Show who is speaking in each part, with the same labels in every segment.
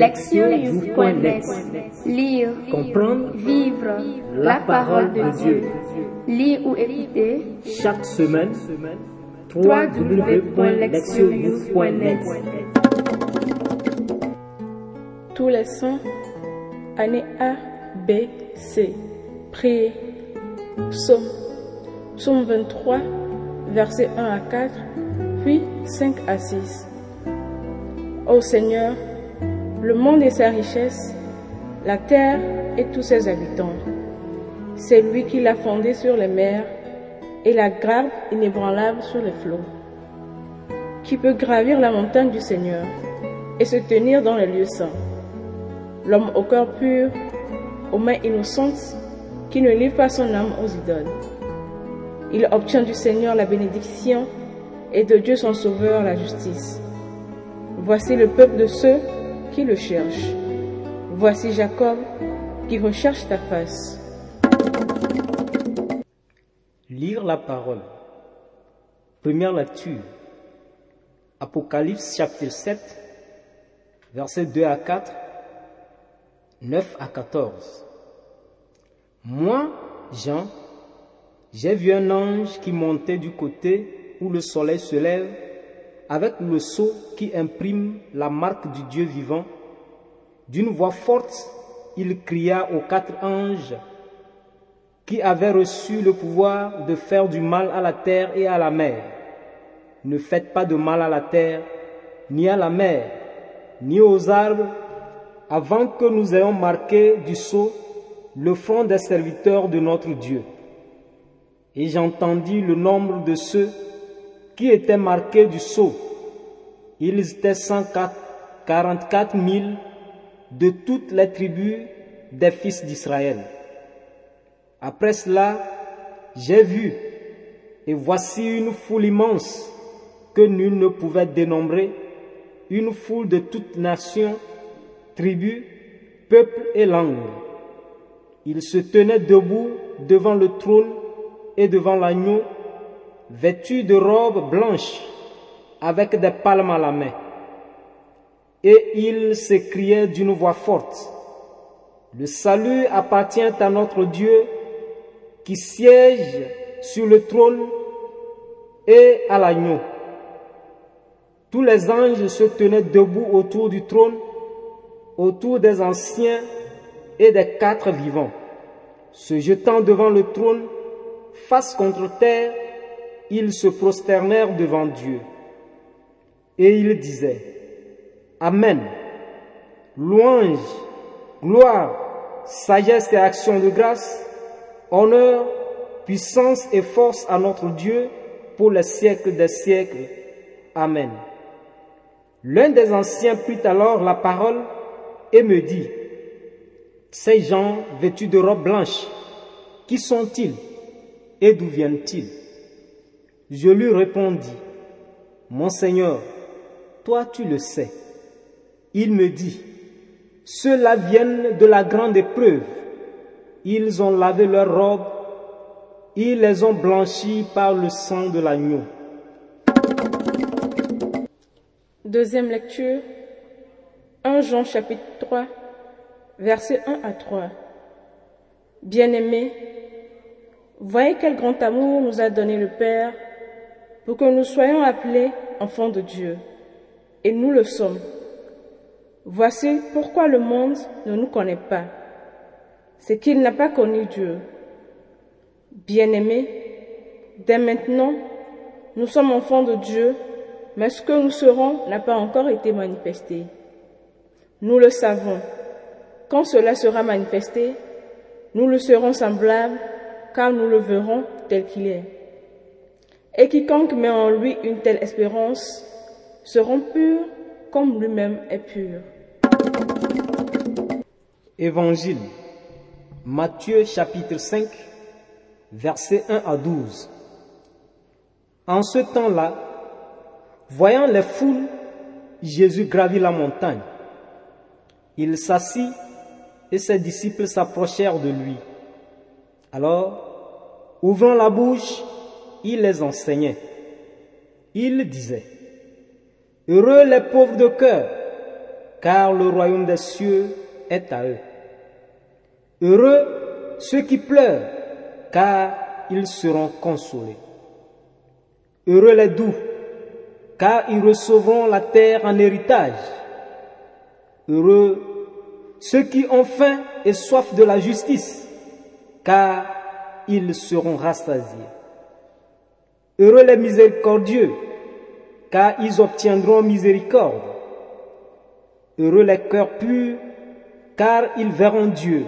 Speaker 1: Lectionnews.net Lire,
Speaker 2: Comprendre,
Speaker 1: vivre la parole de Dieu. Lire ou écouter
Speaker 2: chaque semaine,
Speaker 1: www.lectionnews.net
Speaker 3: Tous les sons, année A, B, C. Priez. Psaume. Psaume 23, versets 1 à 4, puis 5 à 6. Ô Seigneur, le monde et sa richesse, la terre et tous ses habitants. C'est lui qui l'a fondé sur les mers et la garde inébranlable sur les flots. Qui peut gravir la montagne du Seigneur et se tenir dans les lieux saints? L'homme au cœur pur, aux mains innocentes, qui ne livre pas son âme aux idoles. Il obtient du Seigneur la bénédiction et de Dieu son Sauveur la justice. Voici le peuple de ceux qui le cherchent. Voici Jacob qui recherche ta face.
Speaker 2: Lire la parole. Première lecture. Apocalypse chapitre 7, versets 2 à 4, 9 à 14. Moi, Jean, j'ai vu un ange qui montait du côté où le soleil se lève avec le sceau qui imprime la marque du Dieu vivant. D'une voix forte, il cria aux quatre anges qui avaient reçu le pouvoir de faire du mal à la terre et à la mer. Ne faites pas de mal à la terre, ni à la mer, ni aux arbres, avant que nous ayons marqué du sceau le front des serviteurs de notre Dieu. Et j'entendis le nombre de ceux qui étaient marqués du sceau. Ils étaient 144 000 de toutes les tribus des fils d'Israël. Après cela, j'ai vu, et voici une foule immense que nul ne pouvait dénombrer, une foule de toutes nations, tribus, peuples et langues. Ils se tenaient debout devant le trône et devant l'agneau, vêtus de robes blanches, avec des palmes à la main. Et ils s'écriaient d'une voix forte, Le salut appartient à notre Dieu qui siège sur le trône et à l'agneau. Tous les anges se tenaient debout autour du trône, autour des anciens et des quatre vivants. Se jetant devant le trône, face contre terre, ils se prosternèrent devant Dieu. Et ils disaient, Amen. Louange, gloire, sagesse et action de grâce, honneur, puissance et force à notre Dieu pour les siècles des siècles. Amen. L'un des anciens prit alors la parole et me dit, Ces gens vêtus de robes blanches, qui sont-ils et d'où viennent-ils? Je lui répondis, Mon Seigneur, toi tu le sais. Il me dit, Ceux-là viennent de la grande épreuve. Ils ont lavé leurs robes, ils les ont blanchis par le sang de l'agneau.
Speaker 3: Deuxième lecture, 1 Jean chapitre 3, versets 1 à 3. Bien-aimés, voyez quel grand amour nous a donné le Père pour que nous soyons appelés enfants de Dieu. Et nous le sommes. Voici pourquoi le monde ne nous connaît pas. C'est qu'il n'a pas connu Dieu. Bien-aimés, dès maintenant, nous sommes enfants de Dieu, mais ce que nous serons n'a pas encore été manifesté. Nous le savons. Quand cela sera manifesté, nous le serons semblables, car nous le verrons tel qu'il est. Et quiconque met en lui une telle espérance seront purs comme lui-même est pur.
Speaker 2: Évangile, Matthieu chapitre 5, versets 1 à 12. En ce temps-là, voyant les foules, Jésus gravit la montagne. Il s'assit et ses disciples s'approchèrent de lui. Alors, ouvrant la bouche, il les enseignait. Il disait, Heureux les pauvres de cœur, car le royaume des cieux est à eux. Heureux ceux qui pleurent, car ils seront consolés. Heureux les doux, car ils recevront la terre en héritage. Heureux ceux qui ont faim et soif de la justice, car ils seront rassasiés. Heureux les miséricordieux, car ils obtiendront miséricorde. Heureux les cœurs purs, car ils verront Dieu.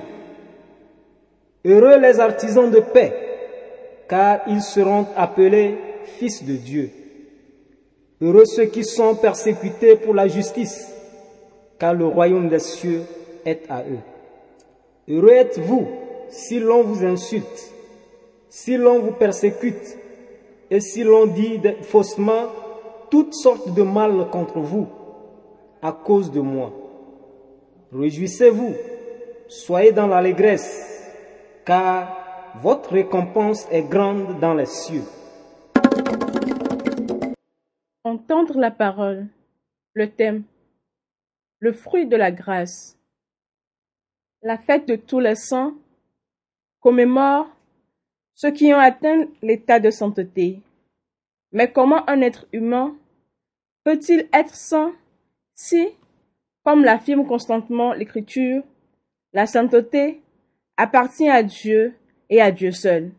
Speaker 2: Heureux les artisans de paix, car ils seront appelés fils de Dieu. Heureux ceux qui sont persécutés pour la justice, car le royaume des cieux est à eux. Heureux êtes-vous si l'on vous insulte, si l'on vous persécute, et si l'on dit faussement toutes sortes de mal contre vous à cause de moi. Réjouissez-vous, soyez dans l'allégresse, car votre récompense est grande dans les cieux.
Speaker 3: Entendre la parole. Le thème. Le fruit de la grâce. La fête de tous les saints commémore ceux qui ont atteint l'état de sainteté. Mais comment un être humain peut-il être saint si, comme l'affirme constantement l'Écriture, la sainteté appartient à Dieu et à Dieu seul?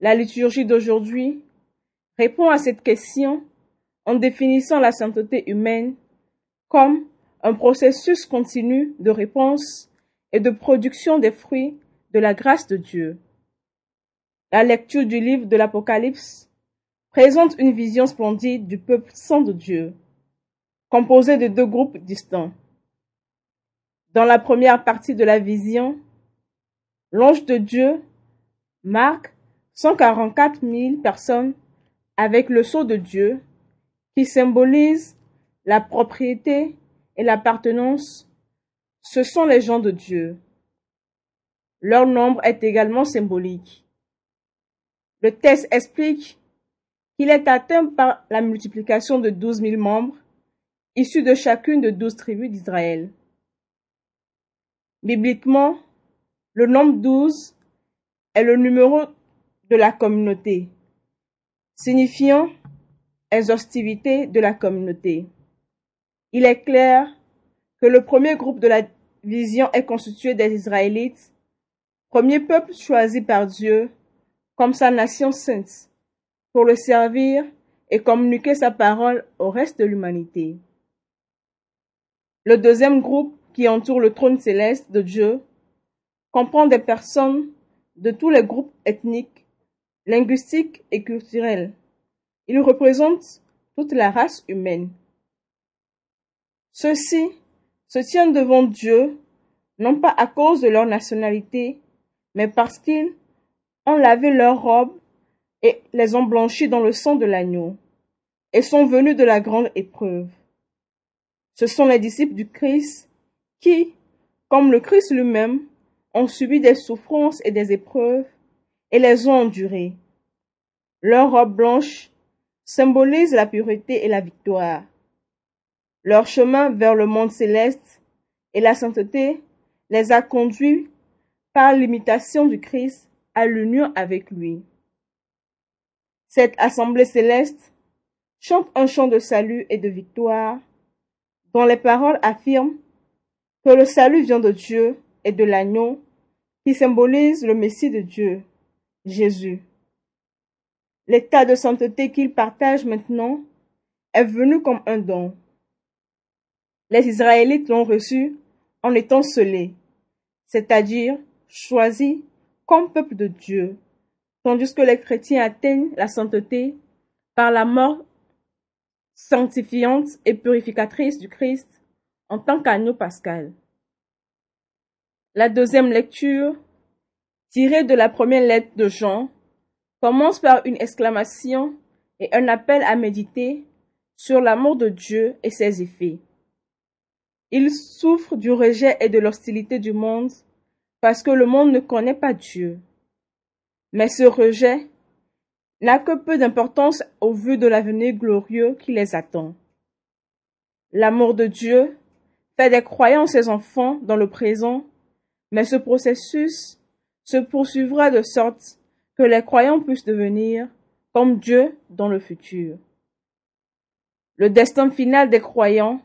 Speaker 3: La liturgie d'aujourd'hui répond à cette question en définissant la sainteté humaine comme un processus continu de réponse et de production des fruits de la grâce de Dieu. La lecture du livre de l'Apocalypse présente une vision splendide du peuple saint de Dieu, composé de deux groupes distincts. Dans la première partie de la vision, l'ange de Dieu marque 144 000 personnes avec le sceau de Dieu qui symbolise la propriété et l'appartenance. Ce sont les gens de Dieu. Leur nombre est également symbolique. Le texte explique qu'il est atteint par la multiplication de douze mille membres, issus de chacune de douze tribus d'Israël. Bibliquement, le nombre douze est le numéro de la communauté, signifiant exhaustivité de la communauté. Il est clair que le premier groupe de la vision est constitué des Israélites, premier peuple choisi par Dieu comme sa nation sainte pour le servir et communiquer sa parole au reste de l'humanité. Le deuxième groupe qui entoure le trône céleste de Dieu comprend des personnes de tous les groupes ethniques, linguistiques et culturels. Il représente toute la race humaine. Ceux-ci se tiennent devant Dieu non pas à cause de leur nationalité, mais parce qu'ils ont lavé leurs robes et les ont blanchis dans le sang de l'agneau, et sont venus de la grande épreuve. Ce sont les disciples du Christ qui, comme le Christ lui-même, ont subi des souffrances et des épreuves et les ont endurées. Leur robe blanche symbolise la pureté et la victoire. Leur chemin vers le monde céleste et la sainteté les a conduits par l'imitation du Christ à l'union avec lui. Cette assemblée céleste chante un chant de salut et de victoire, dont les paroles affirment que le salut vient de Dieu et de l'agneau qui symbolise le Messie de Dieu, Jésus. L'état de sainteté qu'ils partagent maintenant est venu comme un don. Les Israélites l'ont reçu en étant scellés, c'est-à-dire choisis peuple de Dieu tandis que les chrétiens atteignent la sainteté par la mort sanctifiante et purificatrice du Christ en tant qu'agneau pascal. La deuxième lecture, tirée de la première lettre de Jean, commence par une exclamation et un appel à méditer sur l'amour de Dieu et ses effets. Il souffre du rejet et de l'hostilité du monde parce que le monde ne connaît pas Dieu. Mais ce rejet n'a que peu d'importance au vu de l'avenir glorieux qui les attend. L'amour de Dieu fait des croyants ses enfants dans le présent, mais ce processus se poursuivra de sorte que les croyants puissent devenir comme Dieu dans le futur. Le destin final des croyants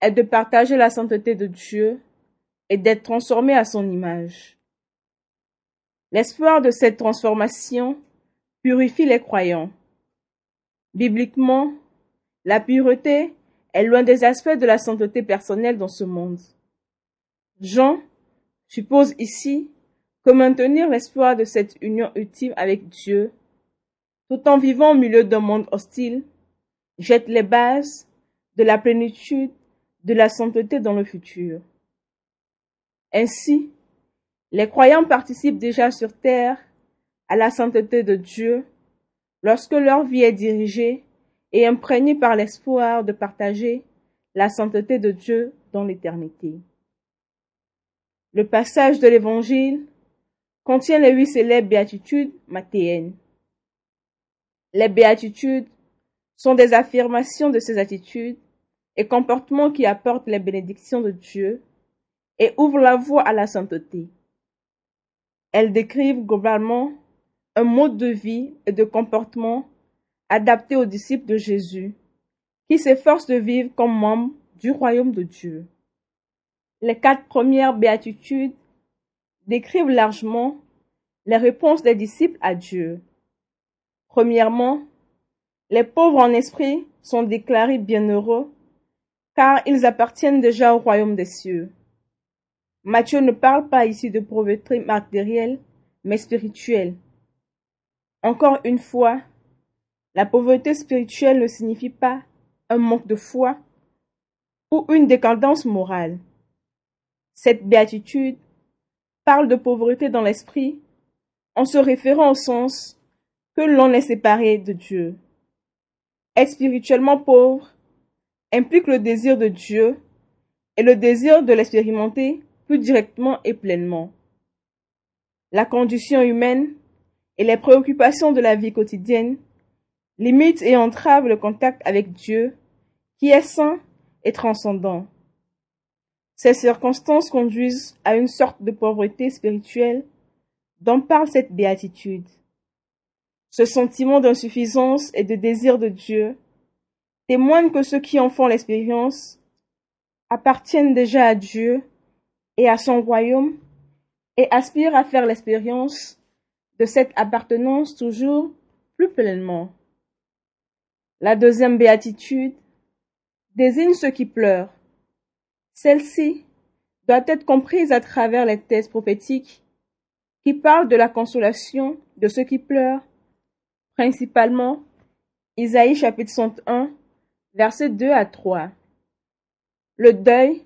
Speaker 3: est de partager la sainteté de Dieu et d'être transformés à son image. L'espoir de cette transformation purifie les croyants. Bibliquement, la pureté est l'un des aspects de la sainteté personnelle dans ce monde. Jean suppose ici que maintenir l'espoir de cette union ultime avec Dieu, tout en vivant au milieu d'un monde hostile, jette les bases de la plénitude de la sainteté dans le futur. Ainsi, les croyants participent déjà sur terre à la sainteté de Dieu lorsque leur vie est dirigée et imprégnée par l'espoir de partager la sainteté de Dieu dans l'éternité. Le passage de l'Évangile contient les huit célèbres béatitudes mathéennes. Les béatitudes sont des affirmations de ces attitudes et comportements qui apportent les bénédictions de Dieu et ouvrent la voie à la sainteté. Elles décrivent globalement un mode de vie et de comportement adapté aux disciples de Jésus, qui s'efforcent de vivre comme membres du royaume de Dieu. Les quatre premières béatitudes décrivent largement les réponses des disciples à Dieu. Premièrement, les pauvres en esprit sont déclarés bienheureux, car ils appartiennent déjà au royaume des cieux. Matthieu ne parle pas ici de pauvreté matérielle, mais spirituelle. Encore une fois, la pauvreté spirituelle ne signifie pas un manque de foi ou une décadence morale. Cette béatitude parle de pauvreté dans l'esprit en se référant au sens que l'on est séparé de Dieu. Être spirituellement pauvre implique le désir de Dieu et le désir de l'expérimenter plus directement et pleinement. La condition humaine et les préoccupations de la vie quotidienne limitent et entravent le contact avec Dieu, qui est saint et transcendant. Ces circonstances conduisent à une sorte de pauvreté spirituelle dont parle cette béatitude. Ce sentiment d'insuffisance et de désir de Dieu témoigne que ceux qui en font l'expérience appartiennent déjà à Dieu et à son royaume et aspire à faire l'expérience de cette appartenance toujours plus pleinement. La deuxième béatitude désigne ceux qui pleurent. Celle-ci doit être comprise à travers les thèses prophétiques qui parlent de la consolation de ceux qui pleurent, principalement Isaïe chapitre 101, versets 2 à 3. Le deuil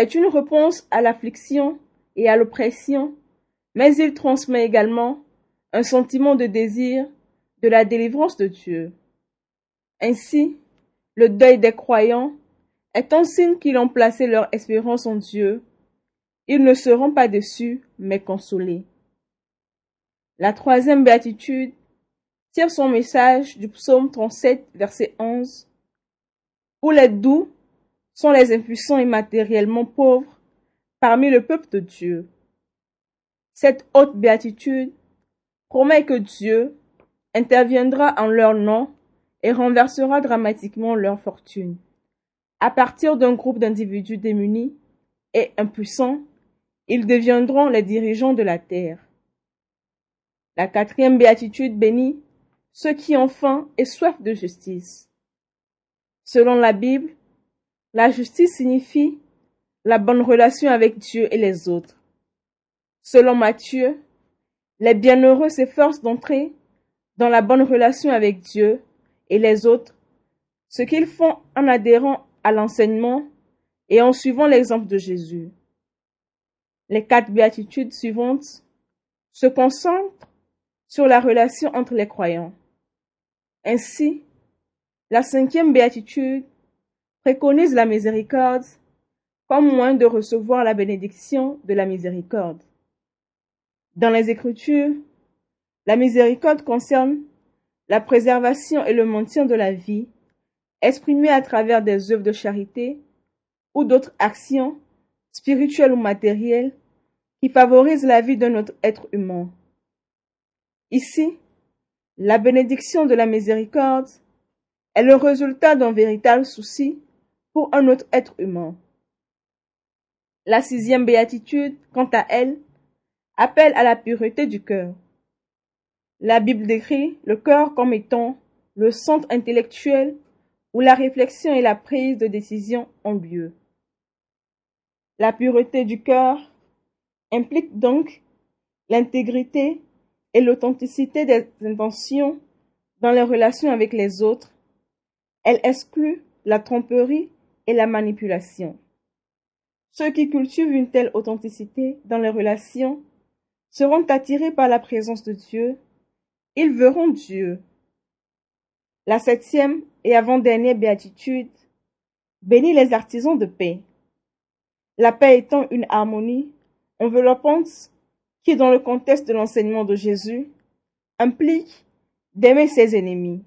Speaker 3: est une réponse à l'affliction et à l'oppression, mais il transmet également un sentiment de désir de la délivrance de Dieu. Ainsi, le deuil des croyants est un signe qu'ils ont placé leur espérance en Dieu. Ils ne seront pas déçus, mais consolés. La troisième béatitude tire son message du psaume 37, verset 11, où les doux sont les impuissants et matériellement pauvres parmi le peuple de Dieu. Cette haute béatitude promet que Dieu interviendra en leur nom et renversera dramatiquement leur fortune. À partir d'un groupe d'individus démunis et impuissants, ils deviendront les dirigeants de la terre. La quatrième béatitude bénit ceux qui ont faim et soif de justice. Selon la Bible, la justice signifie la bonne relation avec Dieu et les autres. Selon Matthieu, les bienheureux s'efforcent d'entrer dans la bonne relation avec Dieu et les autres, ce qu'ils font en adhérant à l'enseignement et en suivant l'exemple de Jésus. Les quatre béatitudes suivantes se concentrent sur la relation entre les croyants. Ainsi, la cinquième béatitude préconise la miséricorde comme moyen de recevoir la bénédiction de la miséricorde. Dans les Écritures, la miséricorde concerne la préservation et le maintien de la vie, exprimée à travers des œuvres de charité ou d'autres actions, spirituelles ou matérielles, qui favorisent la vie d'un autre être humain. Ici, la bénédiction de la miséricorde est le résultat d'un véritable souci pour un autre être humain. La sixième béatitude, quant à elle, appelle à la pureté du cœur. La Bible décrit le cœur comme étant le centre intellectuel où la réflexion et la prise de décision ont lieu. La pureté du cœur implique donc l'intégrité et l'authenticité des intentions dans les relations avec les autres. Elle exclut la tromperie la manipulation. Ceux qui cultivent une telle authenticité dans les relations seront attirés par la présence de Dieu. Ils verront Dieu. La septième et avant-dernière béatitude bénit les artisans de paix. La paix étant une harmonie enveloppante qui, dans le contexte de l'enseignement de Jésus, implique d'aimer ses ennemis.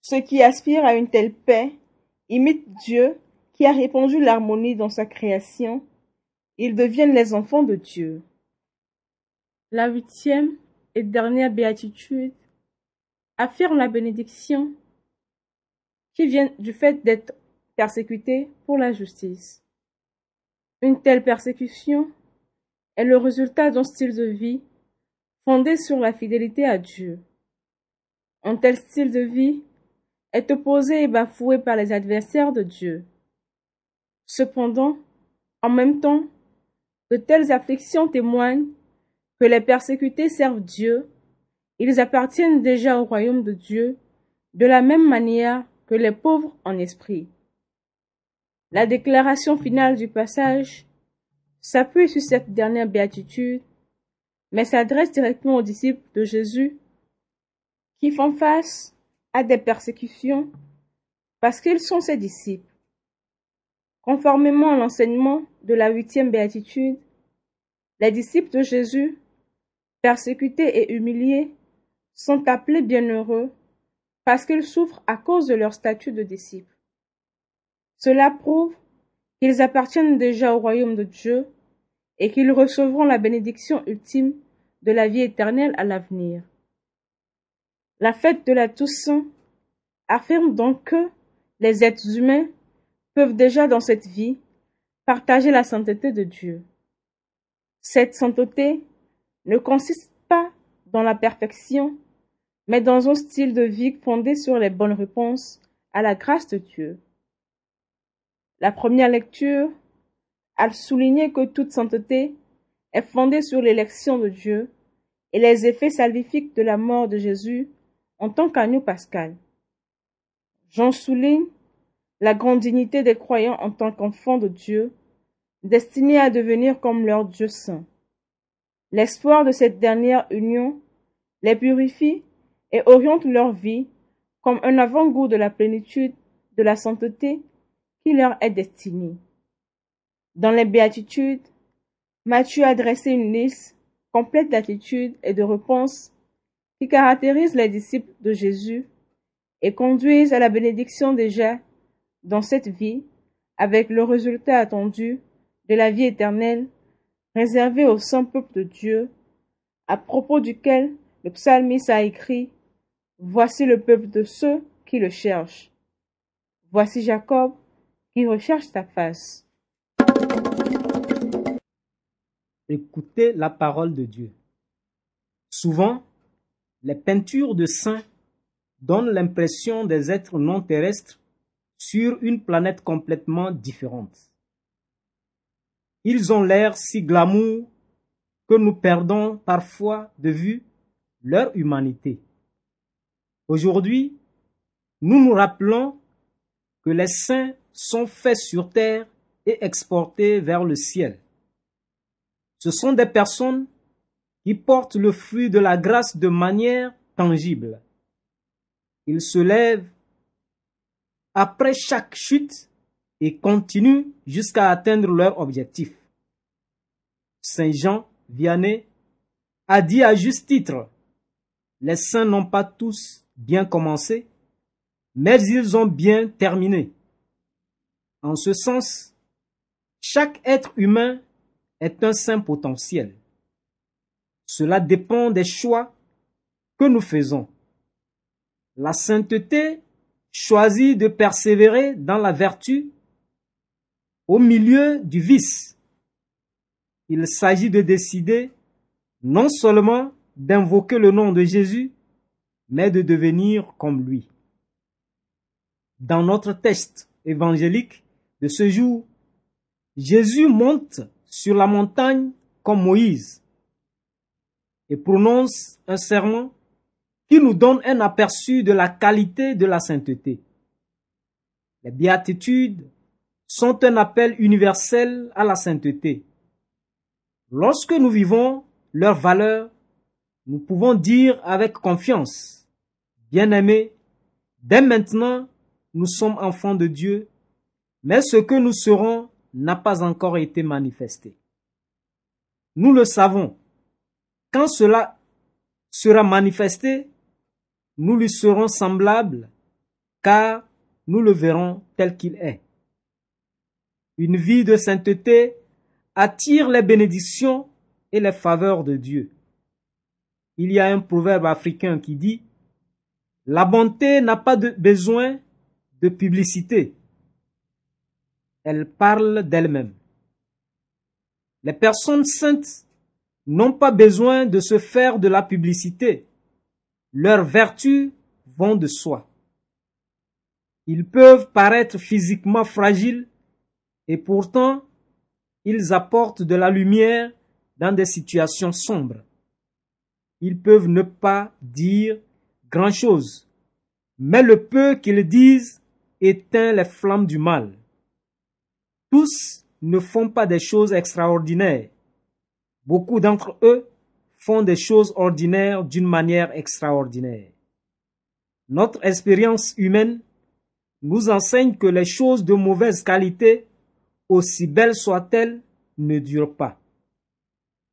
Speaker 3: Ceux qui aspirent à une telle paix imitent Dieu qui a répandu l'harmonie dans sa création. Ils deviennent les enfants de Dieu. La huitième et dernière béatitude affirme la bénédiction qui vient du fait d'être persécuté pour la justice. Une telle persécution est le résultat d'un style de vie fondé sur la fidélité à Dieu. Un tel style de vie est opposé et bafoué par les adversaires de Dieu. Cependant, en même temps, de telles afflictions témoignent que les persécutés servent Dieu, ils appartiennent déjà au royaume de Dieu, de la même manière que les pauvres en esprit. La déclaration finale du passage s'appuie sur cette dernière béatitude, mais s'adresse directement aux disciples de Jésus qui font face à des persécutions parce qu'ils sont ses disciples. Conformément à l'enseignement de la huitième béatitude, les disciples de Jésus, persécutés et humiliés, sont appelés bienheureux parce qu'ils souffrent à cause de leur statut de disciples. Cela prouve qu'ils appartiennent déjà au royaume de Dieu et qu'ils recevront la bénédiction ultime de la vie éternelle à l'avenir. La fête de la Toussaint affirme donc que les êtres humains peuvent déjà dans cette vie partager la sainteté de Dieu. Cette sainteté ne consiste pas dans la perfection, mais dans un style de vie fondé sur les bonnes réponses à la grâce de Dieu. La première lecture a souligné que toute sainteté est fondée sur l'élection de Dieu et les effets salvifiques de la mort de Jésus en tant qu'agneau pascal. Jean souligne la grande dignité des croyants en tant qu'enfants de Dieu, destinés à devenir comme leur Dieu saint. L'espoir de cette dernière union les purifie et oriente leur vie comme un avant-goût de la plénitude de la sainteté qui leur est destiné. Dans les béatitudes, Matthieu a dressé une liste complète d'attitudes et de réponses qui caractérisent les disciples de Jésus et conduisent à la bénédiction déjà dans cette vie avec le résultat attendu de la vie éternelle réservée au saint peuple de Dieu, à propos duquel le psalmiste a écrit Voici le peuple de ceux qui le cherchent. Voici Jacob, qui recherche ta face.
Speaker 2: Écoutez la parole de Dieu. Souvent, les peintures de saints donnent l'impression des êtres non terrestres sur une planète complètement différente. Ils ont l'air si glamour que nous perdons parfois de vue leur humanité. Aujourd'hui, nous nous rappelons que les saints sont faits sur terre et exportés vers le ciel. Ce sont des personnes qui portent le fruit de la grâce de manière tangible. Ils se lèvent après chaque chute et continuent jusqu'à atteindre leur objectif. Saint Jean Vianney a dit à juste titre, les saints n'ont pas tous bien commencé, mais ils ont bien terminé. En ce sens, Chaque être humain est un saint potentiel. Cela dépend des choix que nous faisons. La sainteté choisit de persévérer dans la vertu au milieu du vice. Il s'agit de décider non seulement d'invoquer le nom de Jésus, mais de devenir comme lui. Dans notre texte évangélique de ce jour, Jésus monte sur la montagne comme Moïse et prononce un serment qui nous donne un aperçu de la qualité de la sainteté. Les béatitudes sont un appel universel à la sainteté. Lorsque nous vivons leurs valeurs, nous pouvons dire avec confiance, bien-aimés, dès maintenant, nous sommes enfants de Dieu, mais ce que nous serons n'a pas encore été manifesté. Nous le savons. Quand cela sera manifesté, nous lui serons semblables, car nous le verrons tel qu'il est. Une vie de sainteté attire les bénédictions et les faveurs de Dieu. Il y a un proverbe africain qui dit La bonté n'a pas besoin de publicité. Elle parle d'elle-même. Les personnes saintes n'ont pas besoin de se faire de la publicité. Leurs vertus vont de soi. Ils peuvent paraître physiquement fragiles et pourtant ils apportent de la lumière dans des situations sombres. Ils peuvent ne pas dire grand-chose, mais le peu qu'ils disent éteint les flammes du mal. Tous ne font pas des choses extraordinaires. Beaucoup d'entre eux font des choses ordinaires d'une manière extraordinaire. Notre expérience humaine nous enseigne que les choses de mauvaise qualité, aussi belles soient-elles, ne durent pas.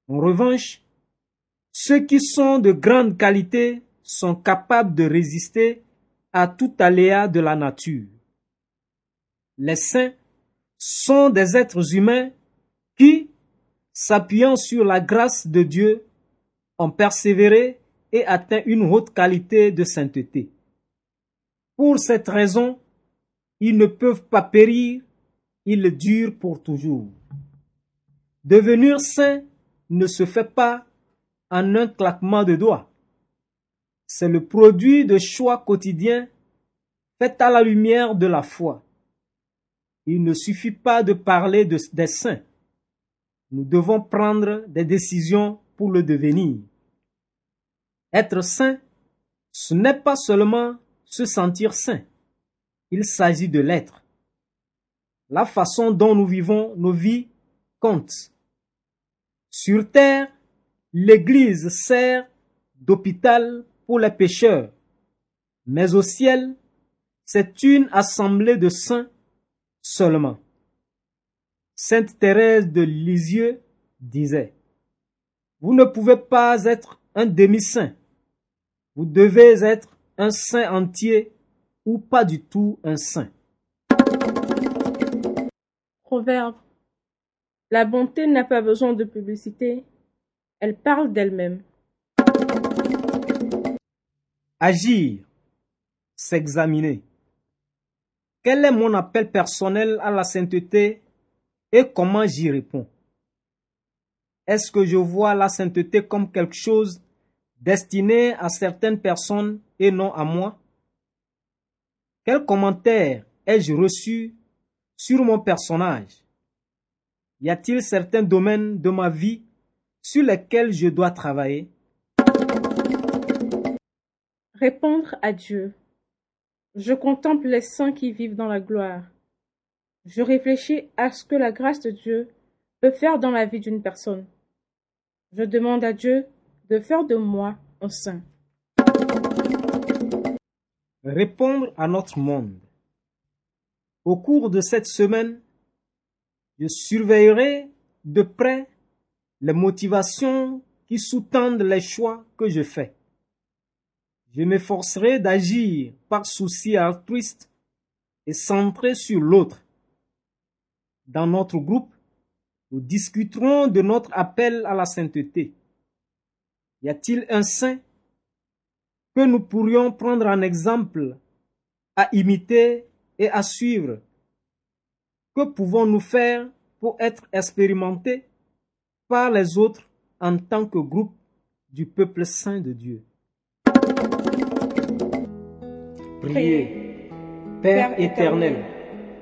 Speaker 2: En revanche, ceux qui sont de grande qualité sont capables de résister à tout aléa de la nature. Les saints sont des êtres humains qui, s'appuyant sur la grâce de Dieu, ont persévéré et atteint une haute qualité de sainteté. Pour cette raison, ils ne peuvent pas périr, ils durent pour toujours. Devenir saint ne se fait pas en un claquement de doigts. C'est le produit de choix quotidiens faits à la lumière de la foi. Il ne suffit pas de parler de, des saints. Nous devons prendre des décisions pour le devenir. Être saint, ce n'est pas seulement se sentir saint. Il s'agit de l'être. La façon dont nous vivons nos vies compte. Sur terre, l'Église sert d'hôpital pour les pécheurs, mais au ciel, c'est une assemblée de saints seulement. Sainte Thérèse de Lisieux disait, Vous ne pouvez pas être un demi-saint. Vous devez être un saint entier ou pas du tout un saint.
Speaker 3: Proverbe. La bonté n'a pas besoin de publicité, elle parle d'elle-même.
Speaker 2: Agir, s'examiner. Quel est mon appel personnel à la sainteté et comment j'y réponds? Est-ce que je vois la sainteté comme quelque chose destiné à certaines personnes et non à moi? Quel commentaire ai-je reçu sur mon personnage? Y a-t-il certains domaines de ma vie sur lesquels je dois travailler?
Speaker 3: Répondre à Dieu. Je contemple les saints qui vivent dans la gloire. Je réfléchis à ce que la grâce de Dieu peut faire dans la vie d'une personne. Je demande à Dieu de faire de moi un saint.
Speaker 2: Répondre à notre monde. Au cours de cette semaine, je surveillerai de près les motivations qui sous-tendent les choix que je fais. Je m'efforcerai d'agir par souci altruiste et centré sur l'autre. Dans notre groupe, Nous discuterons de notre appel à la sainteté. Y a-t-il un saint que nous pourrions prendre en exemple, à imiter et à suivre? Que pouvons-nous faire pour être expérimentés par les autres en tant que groupe du peuple saint de Dieu? Priez, Père éternel,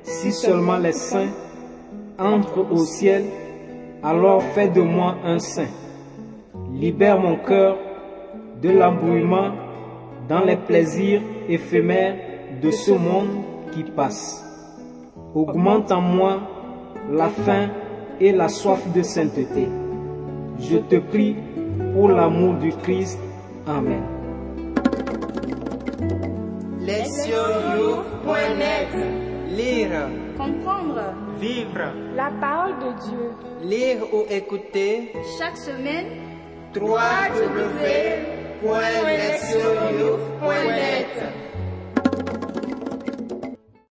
Speaker 2: si seulement les saints entrent au ciel, alors fais de moi un saint. Libère mon cœur de l'embrouillement dans les plaisirs éphémères de ce monde qui passe. Augmente en moi la faim et la soif de sainteté. Je te prie pour l'amour du Christ. Amen.
Speaker 1: Comprendre
Speaker 4: vivre,
Speaker 1: la parole de Dieu.
Speaker 4: lire ou écouter.
Speaker 1: Chaque semaine,
Speaker 4: www.lectionyouth.net